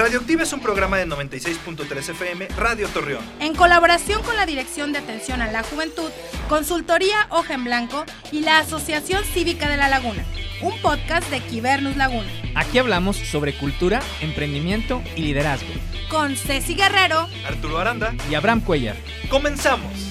Radioactiva es un programa de 96.3 FM, Radio Torreón. En colaboración con la Dirección de Atención a la Juventud, Consultoría Hoja en Blanco y la Asociación Cívica de la Laguna, un podcast de Quibernus Laguna. Aquí hablamos sobre cultura, emprendimiento y liderazgo. Con Ceci Guerrero, Arturo Aranda y Abraham Cuellar. ¡Comenzamos!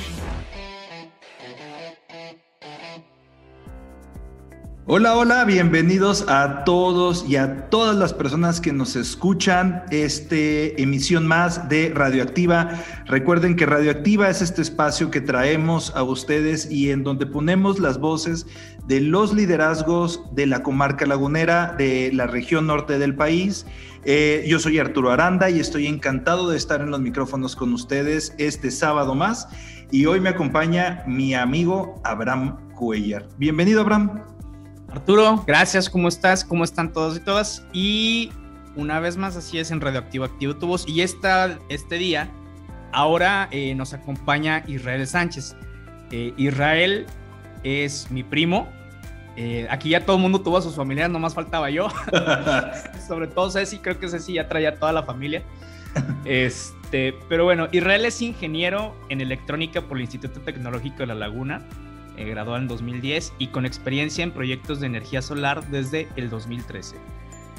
Hola, hola, bienvenidos a todos y a todas las personas que nos escuchan este emisión más de Radioactiva. Recuerden que Radioactiva es este espacio que traemos a ustedes y en donde ponemos las voces de los liderazgos de la comarca lagunera, de la región norte del país. Eh, yo soy Arturo Aranda y estoy encantado de estar en los micrófonos con ustedes este sábado más. Y hoy me acompaña mi amigo Abraham Cuellar. Bienvenido, Abraham. Arturo, gracias, ¿cómo estás? ¿Cómo están todos y todas? Y una vez más, así es en Radioactivo Activo Tubos. Y esta, este día, ahora eh, nos acompaña Israel Sánchez. Eh, Israel es mi primo. Eh, aquí ya todo el mundo tuvo a sus familiares, nomás faltaba yo. Sobre todo Ceci, creo que Ceci ya traía toda la familia. Este, pero bueno, Israel es ingeniero en electrónica por el Instituto Tecnológico de La Laguna eh, graduado en 2010 y con experiencia en proyectos de energía solar desde el 2013.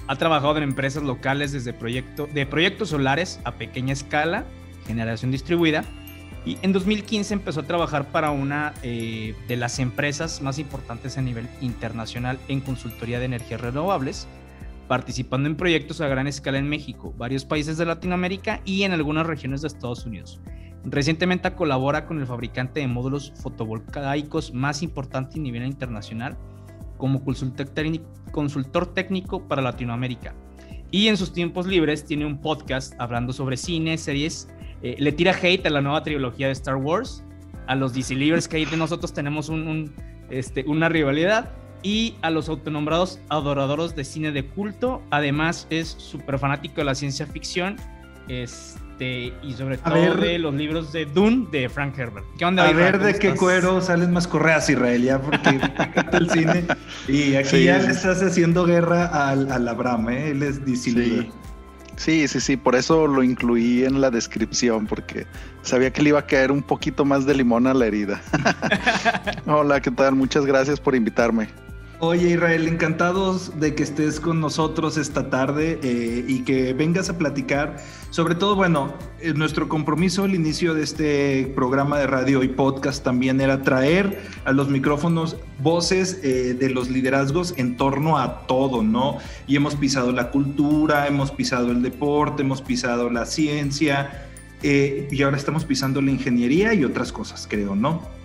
Ha trabajado en empresas locales desde proyecto, de proyectos solares a pequeña escala, generación distribuida, y en 2015 empezó a trabajar para una eh, de las empresas más importantes a nivel internacional en consultoría de energías renovables, participando en proyectos a gran escala en México, varios países de Latinoamérica y en algunas regiones de Estados Unidos. Recientemente colabora con el fabricante de módulos fotovoltaicos más importante a nivel internacional como consultor técnico para Latinoamérica. Y en sus tiempos libres tiene un podcast hablando sobre cine, series. Eh, le tira hate a la nueva trilogía de Star Wars, a los DC Livers que ahí de nosotros tenemos este, una rivalidad y a los autonombrados adoradores de cine de culto. Además es súper fanático de la ciencia ficción. Este, este, y sobre todo de los libros de Dune de Frank Herbert. ¿Qué onda, A ver de qué cuero salen más correas, Israel, ya porque el cine. Y aquí ya le estás haciendo guerra al, al Abraham, ¿eh? Él es DC Sí, sí, sí, por eso lo incluí en la descripción, porque sabía que le iba a caer un poquito más de limón a la herida. Hola, ¿qué tal? Muchas gracias por invitarme. Oye Israel, encantados de que estés con nosotros esta tarde eh, y que vengas a platicar. Sobre todo, bueno, eh, nuestro compromiso al inicio de este programa de radio y podcast también era traer a los micrófonos voces eh, de los liderazgos en torno a todo, ¿no? Y hemos pisado la cultura, hemos pisado el deporte, hemos pisado la ciencia y ahora estamos pisando la ingeniería y otras cosas, creo, ¿no?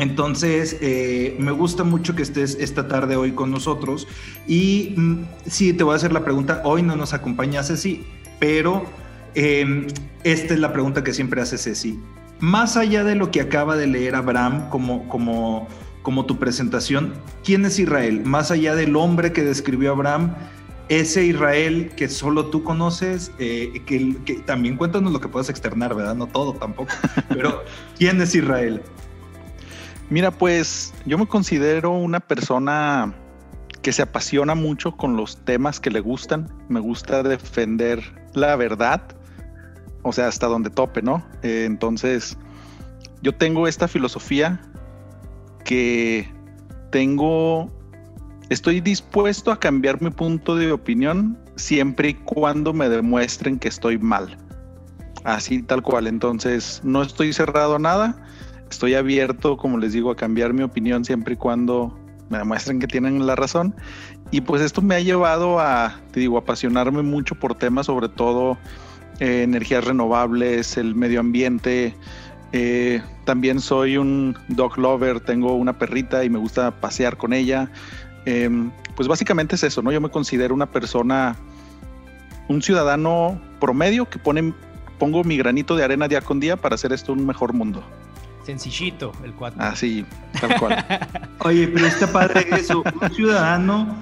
Entonces, eh, me gusta mucho que estés esta tarde hoy con nosotros. Y mm, sí, te voy a hacer la pregunta. Hoy no nos acompaña Ceci, pero em, esta es la pregunta que siempre hace Ceci. Más allá de lo que acaba de leer Abraham como, como, como tu presentación, ¿quién es Israel? Más allá del hombre que describió Abraham, ese Israel que solo tú conoces, eh, que, que, también cuéntanos lo que puedas externar, ¿verdad? No todo tampoco, pero ¿quién es Israel? Mira, pues yo me considero una persona que se apasiona mucho con los temas que le gustan. Me gusta defender la verdad, o sea, hasta donde tope, ¿no? Eh, entonces, yo tengo esta filosofía que tengo, estoy dispuesto a cambiar mi punto de opinión siempre y cuando me demuestren que estoy mal. Así tal cual. Entonces, no estoy cerrado a nada estoy abierto, como les digo, a cambiar mi opinión siempre y cuando me demuestren que tienen la razón. Y pues esto me ha llevado a, te digo, apasionarme mucho por temas, sobre todo eh, energías renovables, el medio ambiente. Eh, también soy un dog lover, tengo una perrita y me gusta pasear con ella. Em, pues básicamente es eso, ¿no? Yo me considero una persona, un ciudadano promedio que pone, pongo mi granito de arena día con día para hacer esto un mejor mundo. Sencillito el cuatro. Ah, sí, tal cual. Oye, pero está padre eso. Un ciudadano,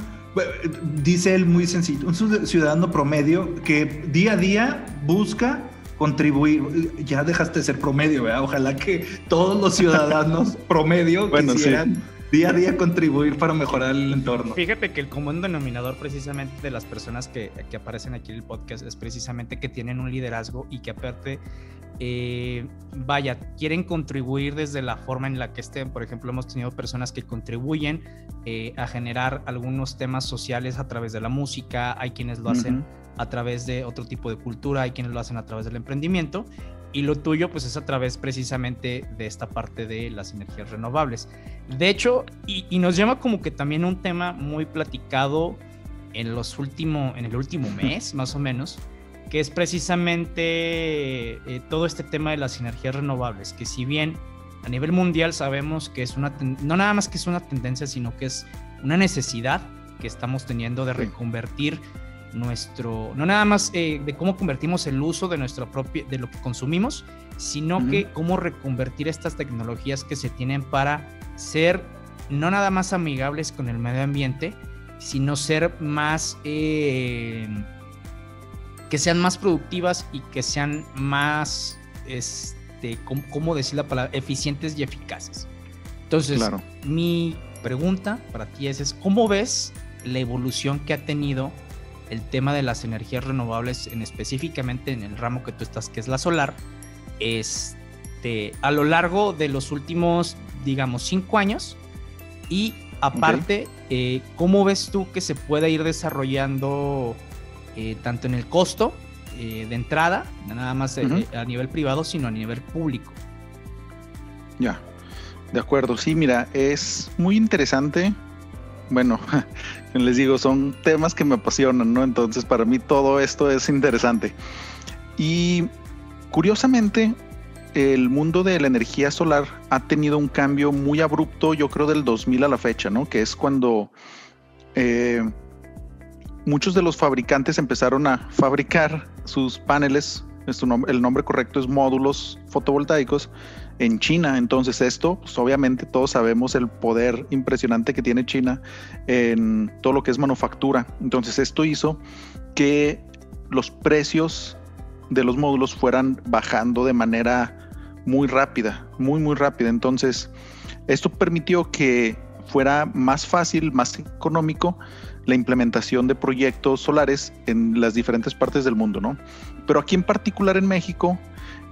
dice él muy sencillo, un ciudadano promedio que día a día busca contribuir. Ya dejaste de ser promedio, ¿verdad? Ojalá que todos los ciudadanos promedio quisieran día a día contribuir para mejorar el entorno. Fíjate que el común denominador precisamente de las personas que, que aparecen aquí en el podcast es precisamente que tienen un liderazgo y que aparte eh, vaya, quieren contribuir desde la forma en la que estén. Por ejemplo, hemos tenido personas que contribuyen eh, a generar algunos temas sociales a través de la música, hay quienes lo hacen a través de otro tipo de cultura, hay quienes lo hacen a través del emprendimiento. Y lo tuyo, pues es a través precisamente de esta parte de las energías renovables. De hecho, y, y nos llama como que también un tema muy platicado en los últimos, en el último mes, más o menos, que es precisamente eh, todo este tema de las energías renovables, que si bien a nivel mundial sabemos que es una, no nada más que es una tendencia, sino que es una necesidad que estamos teniendo de reconvertir nuestro, no nada más eh, de cómo convertimos el uso de nuestro propio, de lo que consumimos, sino que cómo reconvertir estas tecnologías que se tienen para ser no nada más amigables con el medio ambiente, sino ser más eh, que sean más productivas y que sean más, este, ¿cómo, decir la palabra? Eficientes y eficaces. Entonces, mi pregunta para ti es, ¿cómo ves la evolución que ha tenido el tema de las energías renovables, en específicamente en el ramo que tú estás, que es la solar, este, a lo largo de los últimos, digamos, cinco años? Y aparte, eh, ¿cómo ves tú que se puede ir desarrollando eh, tanto en el costo eh, de entrada, nada más a nivel privado, sino a nivel público. Ya, de acuerdo. Sí, mira, es muy interesante. Bueno, les digo, son temas que me apasionan, ¿no? Entonces, para mí todo esto es interesante. Y curiosamente, el mundo de la energía solar ha tenido un cambio muy abrupto, yo creo, del 2000 a la fecha, ¿no? Que es cuando muchos de los fabricantes empezaron a fabricar sus paneles, el nombre correcto es módulos fotovoltaicos, en China. Entonces esto, pues obviamente todos sabemos el poder impresionante que tiene China en todo lo que es manufactura. Entonces esto hizo que los precios de los módulos fueran bajando de manera muy rápida, muy, muy rápida. Entonces esto permitió que fuera más fácil, más económico la implementación de proyectos solares en las diferentes partes del mundo, ¿no? Pero aquí en particular en México,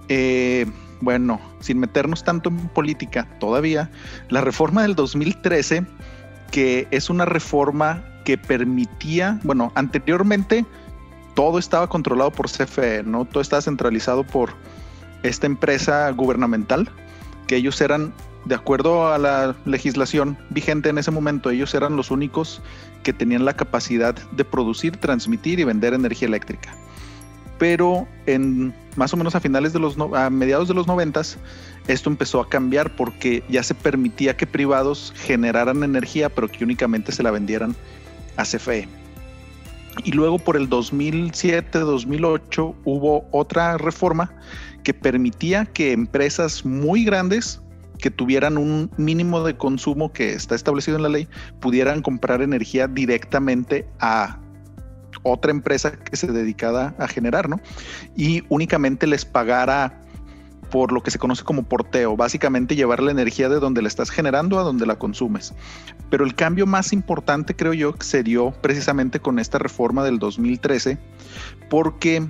eh, bueno, sin meternos tanto en política todavía, la reforma del 2013, que es una reforma que permitía, bueno, anteriormente todo estaba controlado por CFE, ¿no? Todo estaba centralizado por esta empresa gubernamental, que ellos eran, de acuerdo a la legislación vigente en ese momento, ellos eran los únicos que tenían la capacidad de producir, transmitir y vender energía eléctrica. Pero en más o menos a finales de los mediados de los noventas esto empezó a cambiar porque ya se permitía que privados generaran energía, pero que únicamente se la vendieran a CFE. Y luego por el 2007-2008 hubo otra reforma que permitía que empresas muy grandes que tuvieran un mínimo de consumo que está establecido en la ley, pudieran comprar energía directamente a otra empresa que se dedicara a generar, ¿no? Y únicamente les pagara por lo que se conoce como porteo, básicamente llevar la energía de donde la estás generando a donde la consumes. Pero el cambio más importante creo yo se dio precisamente con esta reforma del 2013, porque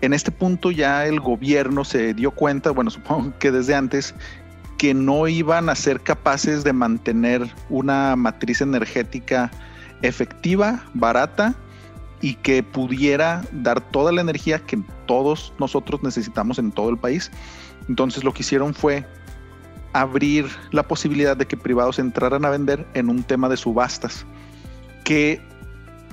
en este punto ya el gobierno se dio cuenta, bueno, supongo que desde antes, que no iban a ser capaces de mantener una matriz energética efectiva, barata y que pudiera dar toda la energía que todos nosotros necesitamos en todo el país. Entonces lo que hicieron fue abrir la posibilidad de que privados entraran a vender en un tema de subastas. Que,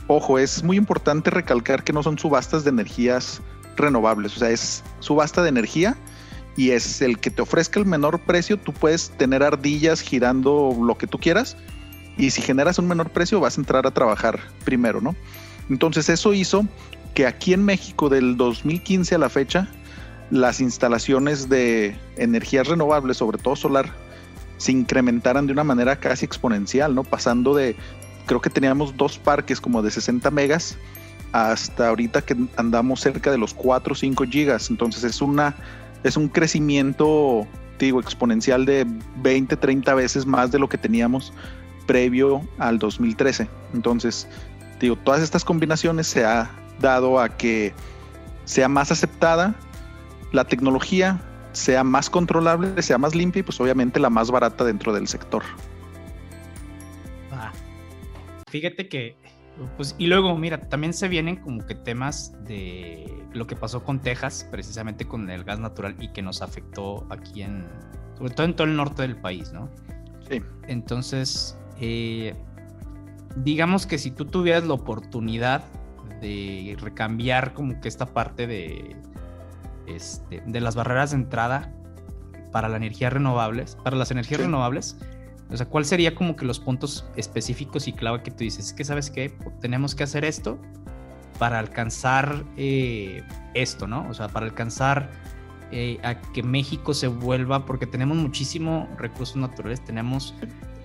ojo, es muy importante recalcar que no son subastas de energías renovables, o sea, es subasta de energía y es el que te ofrezca el menor precio, tú puedes tener ardillas girando lo que tú quieras y si generas un menor precio vas a entrar a trabajar primero, ¿no? Entonces eso hizo que aquí en México del 2015 a la fecha las instalaciones de energías renovables, sobre todo solar, se incrementaran de una manera casi exponencial, ¿no? Pasando de, creo que teníamos dos parques como de 60 megas hasta ahorita que andamos cerca de los 4 o 5 gigas. Entonces es una es un crecimiento digo, exponencial de 20, 30 veces más de lo que teníamos previo al 2013. Entonces, digo, todas estas combinaciones se ha dado a que sea más aceptada la tecnología, sea más controlable, sea más limpia y pues obviamente la más barata dentro del sector. Ah, fíjate que, pues, y luego, mira, también se vienen como que temas de lo que pasó con Texas, precisamente con el gas natural y que nos afectó aquí en, sobre todo en todo el norte del país, ¿no? Sí. Entonces, eh, digamos que si tú tuvieras la oportunidad de recambiar como que esta parte de, este, de las barreras de entrada para la energía renovables, para las energías Sí. renovables, o sea, ¿cuál sería como que los puntos específicos y clave que tú dices? Es que sabes que tenemos que hacer esto para alcanzar eh, esto, ¿no? O sea, para alcanzar eh, a que México se vuelva, porque tenemos muchísimo recursos naturales, tenemos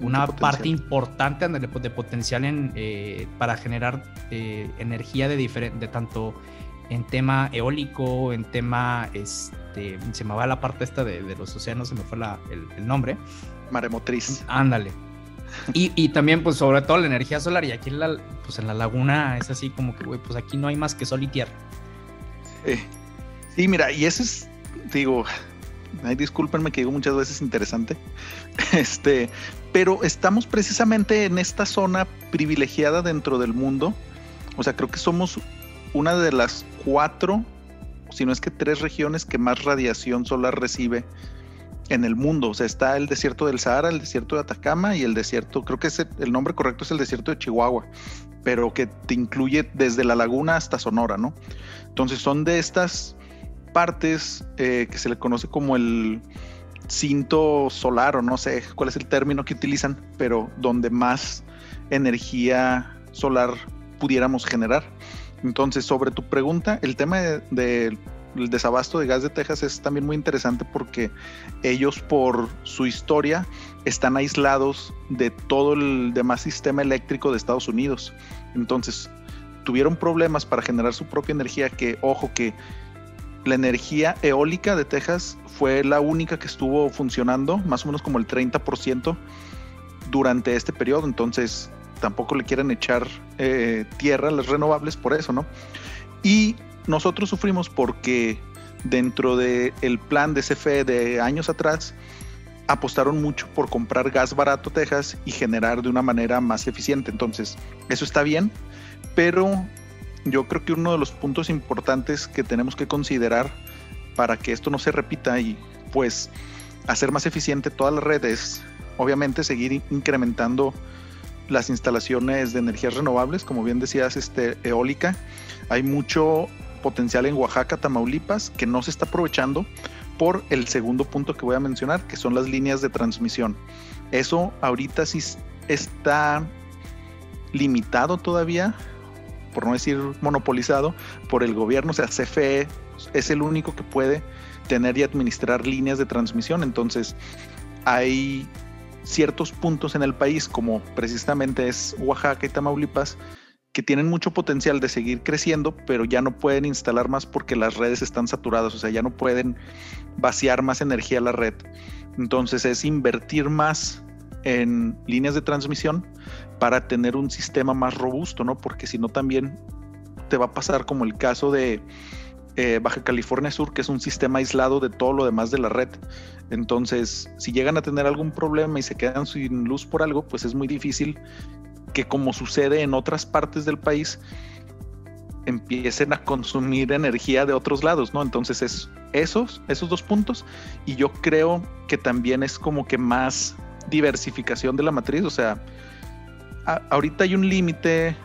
una parte importante pues, de potencial en, eh, para generar eh, energía de, de tanto en tema eólico, en tema, este, se me va la parte esta de, de los océanos, se me fue la- el, el nombre, Maremotriz. ándale. Y, y también, pues, sobre todo la energía solar, y aquí en la, pues, en la laguna es así como que, güey, pues aquí no hay más que sol y tierra. Eh, sí, mira, y eso es, digo, ay, discúlpenme que digo muchas veces interesante, este, pero estamos precisamente en esta zona privilegiada dentro del mundo. O sea, creo que somos una de las cuatro, si no es que tres regiones que más radiación solar recibe en el mundo. O sea, está el desierto del Sahara, el desierto de Atacama y el desierto, creo que el, el nombre correcto es el desierto de Chihuahua, pero que te incluye desde la laguna hasta Sonora, ¿no? Entonces son de estas partes eh, que se le conoce como el cinto solar o no sé cuál es el término que utilizan, pero donde más energía solar pudiéramos generar. Entonces, sobre tu pregunta, el tema del de, el desabasto de gas de Texas es también muy interesante porque ellos por su historia están aislados de todo el demás sistema eléctrico de Estados Unidos. Entonces, tuvieron problemas para generar su propia energía que, ojo, que la energía eólica de Texas fue la única que estuvo funcionando, más o menos como el 30% durante este periodo. Entonces, tampoco le quieren echar eh, tierra a las renovables por eso, ¿no? Y nosotros sufrimos porque dentro del el plan de CFE de años atrás, apostaron mucho por comprar gas barato Texas y generar de una manera más eficiente. Entonces, eso está bien, pero yo creo que uno de los puntos importantes que tenemos que considerar para que esto no se repita y pues hacer más eficiente toda la red es obviamente seguir incrementando las instalaciones de energías renovables, como bien decías, este, eólica. Hay mucho potencial en Oaxaca, Tamaulipas, que no se está aprovechando por el segundo punto que voy a mencionar, que son las líneas de transmisión. Eso ahorita sí está limitado todavía, por no decir monopolizado, por el gobierno, o sea, CFE es el único que puede tener y administrar líneas de transmisión. Entonces, hay ciertos puntos en el país, como precisamente es Oaxaca y Tamaulipas, que tienen mucho potencial de seguir creciendo, pero ya no pueden instalar más porque las redes están saturadas, o sea, ya no pueden vaciar más energía a la red. Entonces es invertir más en líneas de transmisión para tener un sistema más robusto, ¿no? Porque si no también te va a pasar como el caso de eh, Baja California Sur, que es un sistema aislado de todo lo demás de la red. Entonces, si llegan a tener algún problema y se quedan sin luz por algo, pues es muy difícil que como sucede en otras partes del país, empiecen a consumir energía de otros lados, ¿no? Entonces es esos, esos dos puntos y yo creo que también es como que más diversificación de la matriz, o sea, ahorita hay un límite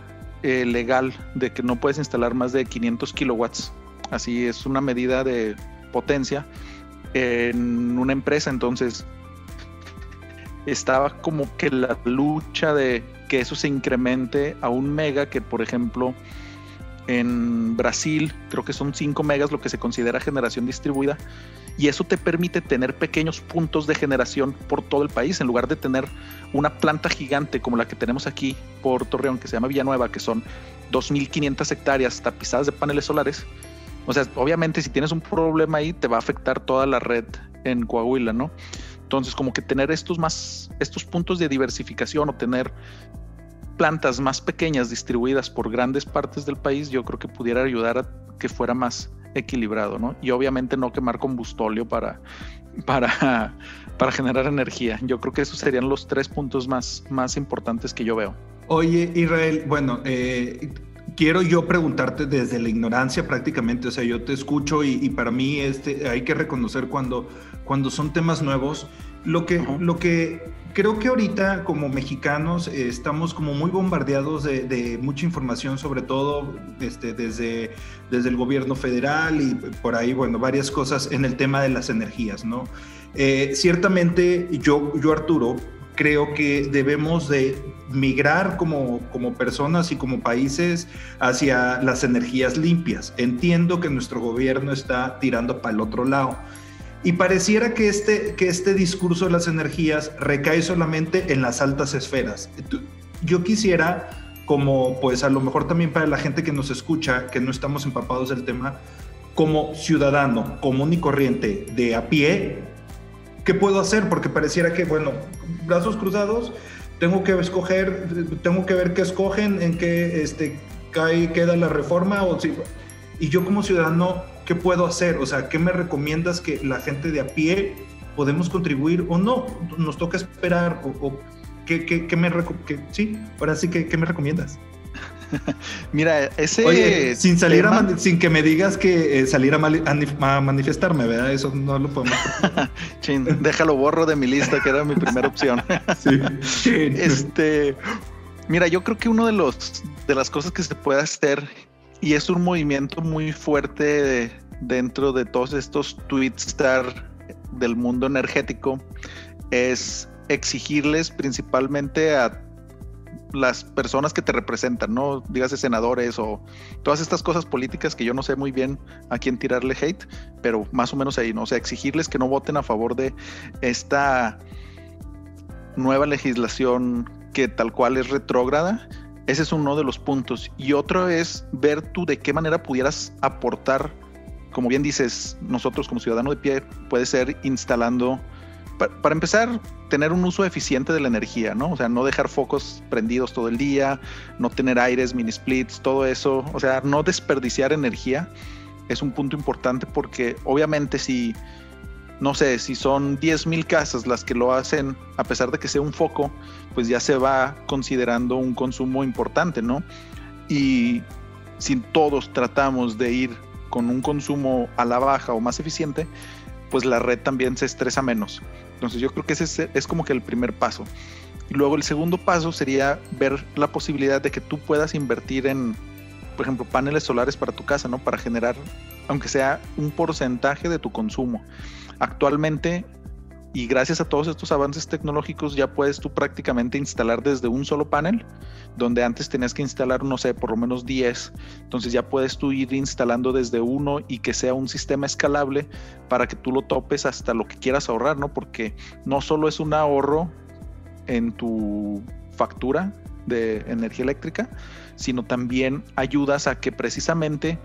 eh, legal de que no puedes instalar más de 500 kilowatts, así es una medida de potencia en una empresa, entonces estaba como que la lucha de que eso se incremente a un mega que por ejemplo en Brasil creo que son 5 megas lo que se considera generación distribuida y eso te permite tener pequeños puntos de generación por todo el país en lugar de tener una planta gigante como la que tenemos aquí por Torreón que se llama Villanueva que son 2.500 hectáreas tapizadas de paneles solares o sea obviamente si tienes un problema ahí te va a afectar toda la red en Coahuila, ¿no? Entonces, como que tener estos más, estos puntos de diversificación o tener plantas más pequeñas distribuidas por grandes partes del país, yo creo que pudiera ayudar a que fuera más equilibrado, ¿no? Y obviamente no quemar combustóleo para, para, para generar energía. Yo creo que esos serían los tres puntos más, más importantes que yo veo. Oye, Israel, bueno, eh, quiero yo preguntarte desde la ignorancia prácticamente, o sea, yo te escucho y, para mí este, hay que reconocer cuando, cuando son temas nuevos. Lo que, lo que creo que ahorita como mexicanos eh, estamos como muy bombardeados de, mucha información, sobre todo este, desde, desde el gobierno federal y por ahí, bueno, varias cosas en el tema de las energías, ¿no? Eh, ciertamente yo, yo, Arturo, creo que debemos de migrar como, como personas y como países hacia las energías limpias. Entiendo que nuestro gobierno está tirando para el otro lado. Y pareciera que este, que este discurso de las energías recae solamente en las altas esferas. Yo quisiera, como pues a lo mejor también para la gente que nos escucha, que no estamos empapados del tema, como ciudadano común y corriente de a pie, ¿qué puedo hacer? Porque pareciera que, bueno, brazos cruzados, tengo que escoger, tengo que ver qué escogen, en qué este, cae, queda la reforma, o si, y yo como ciudadano, ¿qué puedo hacer? O sea, ¿qué me recomiendas que la gente de a pie podemos contribuir o no? ¿Nos toca esperar? ¿O, qué, qué, qué, me que, sí, ahora sí, ¿qué, qué me recomiendas? Mira, ese. sin salir sin que me digas que eh, salir a, manifestarme, ¿verdad? Eso no lo podemos. déjalo borro de mi lista, que era mi primera opción. sí. Este. Mira, yo creo que uno de los de las cosas que se puede hacer y es un movimiento muy fuerte dentro de todos estos star del mundo energético es exigirles principalmente a las personas que te representan, no dígase senadores o todas estas cosas políticas que yo no sé muy bien a quién tirarle hate, pero más o menos ahí, ¿no? O sea, exigirles que no voten a favor de esta nueva legislación que tal cual es retrógrada ese es uno de los puntos. Y otro es ver tú de qué manera pudieras aportar, como bien dices, nosotros como ciudadano de pie, puede ser instalando, para, empezar, tener un uso eficiente de la energía, ¿no? O sea, no dejar focos prendidos todo el día, no tener aires, mini splits, todo eso. O sea, no desperdiciar energía es un punto importante porque obviamente si no sé, si son 10.000 casas las que lo hacen, a pesar de que sea un foco, pues ya se va considerando un consumo importante, ¿no? Y si todos tratamos de ir con un consumo a la baja o más eficiente, pues la red también se estresa menos. Entonces yo creo que ese es, como que el primer paso. Y luego el segundo paso sería ver la posibilidad de que tú puedas invertir en, por ejemplo, paneles solares para tu casa, ¿no? Para generar, aunque sea un porcentaje de tu consumo. Actualmente, y gracias a todos estos avances tecnológicos, ya puedes tú prácticamente instalar desde un solo panel, donde antes tenías que instalar, no sé, por lo menos 10. Entonces ya puedes tú ir instalando desde uno y que sea un sistema escalable para que tú lo topes hasta lo que quieras ahorrar, ¿no? Porque no solo es un ahorro en tu factura de energía eléctrica, sino también ayudas a que precisamente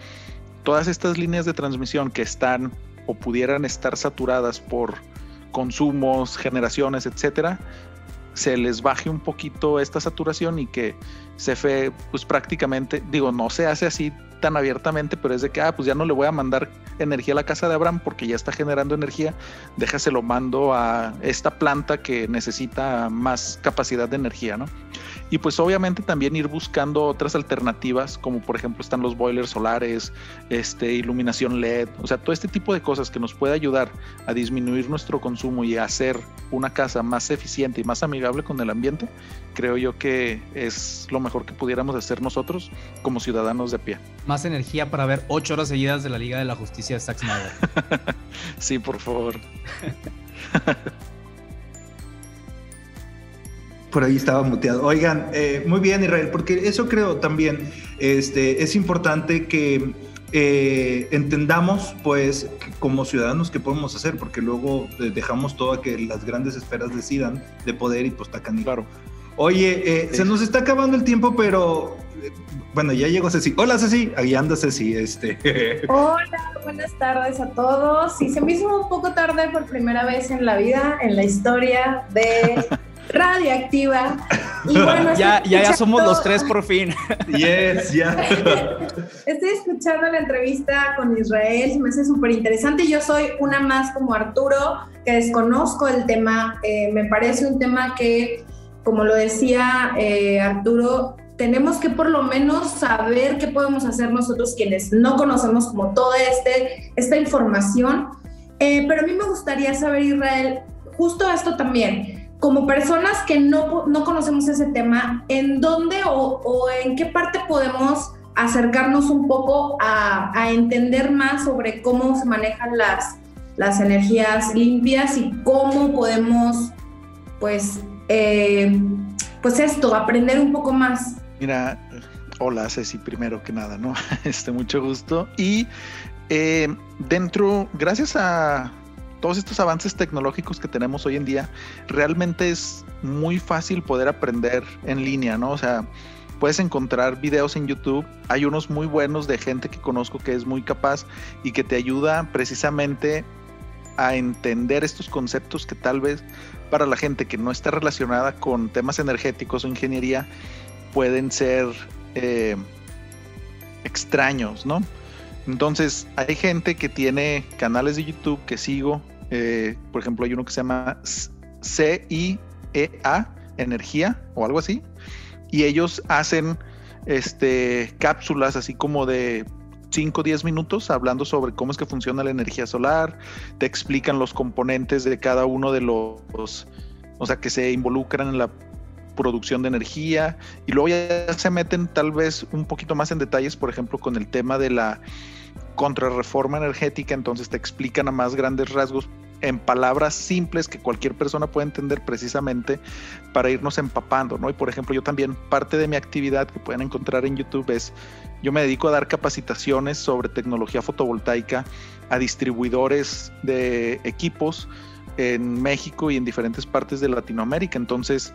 todas estas líneas de transmisión que están o pudieran estar saturadas por consumos, generaciones, etcétera, se les baje un poquito esta saturación y que CFE pues prácticamente, digo, no se hace así tan abiertamente, pero es de que, ah, pues ya no le voy a mandar energía a la casa de Abraham porque ya está generando energía, déjaselo mando a esta planta que necesita más capacidad de energía, ¿no? Y pues obviamente también ir buscando otras alternativas, como por ejemplo están los boilers solares, este, iluminación LED, o sea, todo este tipo de cosas que nos puede ayudar a disminuir nuestro consumo y a hacer una casa más eficiente y más amigable con el ambiente, creo yo que es lo mejor que pudiéramos hacer nosotros como ciudadanos de pie. Más energía para ver ocho horas seguidas de la Liga de la Justicia de Zack Snyder. sí, por favor. Por ahí estaba muteado. Oigan, eh, muy bien Israel, porque eso creo también este, es importante que eh, entendamos, pues, como ciudadanos qué podemos hacer, porque luego eh, dejamos todo a que las grandes esferas decidan de poder y pues tacan. Claro. Oye, eh, se nos está acabando el tiempo, pero eh, bueno, ya llegó Ceci. Hola Ceci, ahí anda Ceci. Este. Hola, buenas tardes a todos. Y se me hizo un poco tarde por primera vez en la vida, en la historia de Radioactiva. Y bueno, ya, ya, ya somos los tres por fin. Yes, ya. Estoy escuchando la entrevista con Israel, me hace súper interesante. Yo soy una más como Arturo, que desconozco el tema. Eh, me parece un tema que, como lo decía eh, Arturo, tenemos que por lo menos saber qué podemos hacer nosotros quienes no conocemos como toda este, esta información. Eh, pero a mí me gustaría saber, Israel, justo esto también, como personas que no, no conocemos ese tema, ¿en dónde o, o, en qué parte podemos acercarnos un poco a, a, entender más sobre cómo se manejan las, las energías limpias y cómo podemos, pues, eh, pues esto, aprender un poco más? Mira, hola Ceci, primero que nada, ¿no? Este, mucho gusto. Y eh, dentro, gracias a todos estos avances tecnológicos que tenemos hoy en día, realmente es muy fácil poder aprender en línea, ¿no? O sea, puedes encontrar videos en YouTube, hay unos muy buenos de gente que conozco que es muy capaz y que te ayuda precisamente a entender estos conceptos que tal vez para la gente que no está relacionada con temas energéticos o ingeniería, pueden ser eh, extraños, ¿no? Entonces, hay gente que tiene canales de YouTube que sigo. Eh, por ejemplo, hay uno que se llama CIEA, Energía o algo así. Y ellos hacen este, cápsulas así como de 5 o 10 minutos hablando sobre cómo es que funciona la energía solar. Te explican los componentes de cada uno de los, o sea, que se involucran en la producción de energía y luego ya se meten tal vez un poquito más en detalles, por ejemplo, con el tema de la contrarreforma energética, entonces te explican a más grandes rasgos en palabras simples que cualquier persona puede entender precisamente para irnos empapando, ¿no? Y por ejemplo, yo también parte de mi actividad que pueden encontrar en YouTube es yo me dedico a dar capacitaciones sobre tecnología fotovoltaica a distribuidores de equipos en México y en diferentes partes de Latinoamérica. Entonces,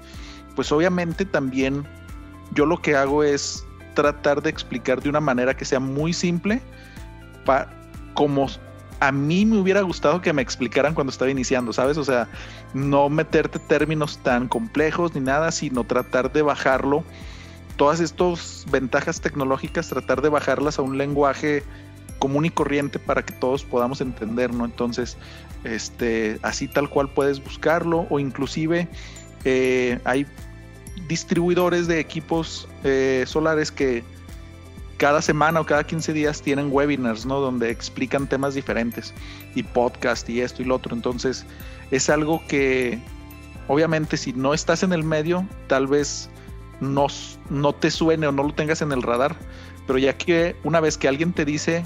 pues obviamente también yo lo que hago es tratar de explicar de una manera que sea muy simple, pa, como a mí me hubiera gustado que me explicaran cuando estaba iniciando, ¿sabes? O sea, no meterte términos tan complejos ni nada, sino tratar de bajarlo. Todas estas ventajas tecnológicas, tratar de bajarlas a un lenguaje común y corriente para que todos podamos entender, ¿no? Entonces, este, así tal cual puedes buscarlo o inclusive eh, hay distribuidores de equipos eh, solares que cada semana o cada 15 días tienen webinars, ¿no? Donde explican temas diferentes y podcast y esto y lo otro. Entonces es algo que obviamente si no estás en el medio, tal vez no, no te suene o no lo tengas en el radar. Pero ya que una vez que alguien te dice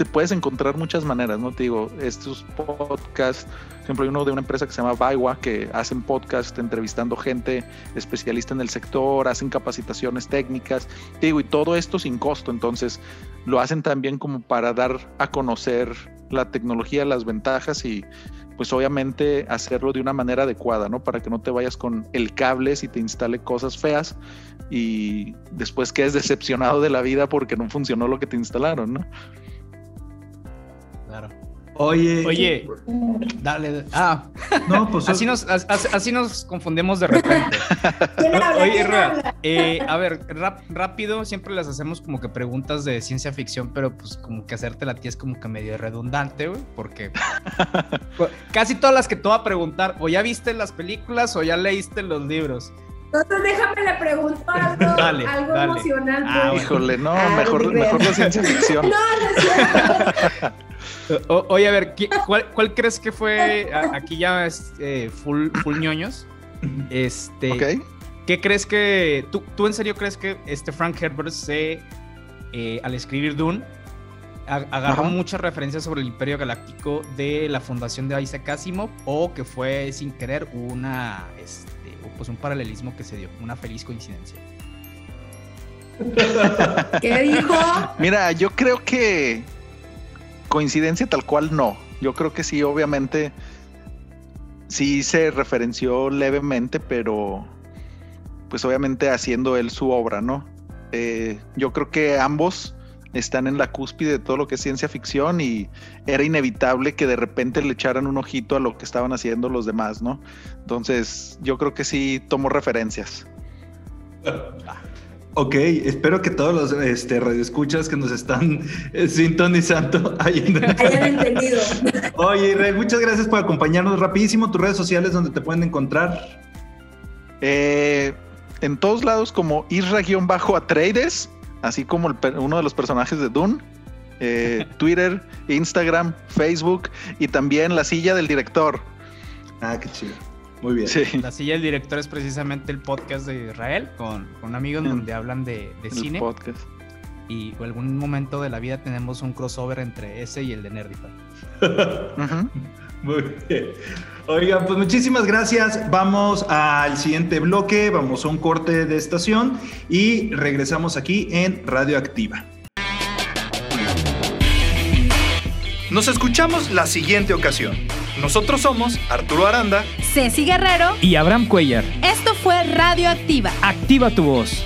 te puedes encontrar muchas maneras, ¿no? Te digo, estos podcasts, por ejemplo, hay uno de una empresa que se llama Baiwa, que hacen podcast entrevistando gente especialista en el sector, hacen capacitaciones técnicas, te digo, y todo esto sin costo, entonces lo hacen también como para dar a conocer la tecnología, las ventajas y pues obviamente hacerlo de una manera adecuada, ¿no? Para que no te vayas con el cable si te instale cosas feas y después quedes decepcionado de la vida porque no funcionó lo que te instalaron, ¿no? Oye, oye, dale. Ah, no, pues así nos, así, nos confundimos de repente. oye, eh, a ver, rápido, siempre las hacemos como que preguntas de ciencia ficción, pero pues como que hacerte la tía es como que medio redundante, güey, porque casi todas las que te voy a preguntar, o ya viste las películas o ya leíste los libros. Entonces déjame le pregunto algo, dale, algo dale. emocional. Ah, híjole, no, mejor, mejor la ciencia ficción. no, no es oye, a ver, ¿cuál, crees que fue? Aquí ya es eh, full, full ñoños. Este. ¿Qué crees que. Tú, tú en serio crees que este Frank Herbert se. Eh, al escribir Dune. Agarró muchas referencias sobre el Imperio Galáctico de la fundación de Isaac Asimov o que fue sin querer una este, pues un paralelismo que se dio, una feliz coincidencia. ¿Qué dijo? Mira, yo creo que coincidencia tal cual no. Yo creo que sí, obviamente, sí se referenció levemente, pero pues obviamente haciendo él su obra, ¿no? Eh, yo creo que ambos están en la cúspide de todo lo que es ciencia ficción y era inevitable que de repente le echaran un ojito a lo que estaban haciendo los demás, ¿no? Entonces, yo creo que sí tomo referencias. Ok, espero que todos los este, radioescuchas que nos están eh, sintonizando hayan, entendido. Oye, Israel, muchas gracias por acompañarnos. Rapidísimo, tus redes sociales donde te pueden encontrar. Eh, en todos lados como Isra-Atreides, así como uno de los personajes de Dune. Eh, Twitter, Instagram, Facebook y también la silla del director. Ah, qué chido. Muy bien. La silla del director es precisamente el podcast de Israel con, con amigos donde hablan de, de cine. Podcast. Y en algún momento de la vida tenemos un crossover entre ese y el de Nerdify. Muy bien. Oigan, pues muchísimas gracias. Vamos al siguiente bloque, vamos a un corte de estación y regresamos aquí en Radioactiva. Nos escuchamos la siguiente ocasión. Nosotros somos Arturo Aranda, Ceci Guerrero y Abraham Cuellar. Esto fue Radioactiva. Activa tu voz.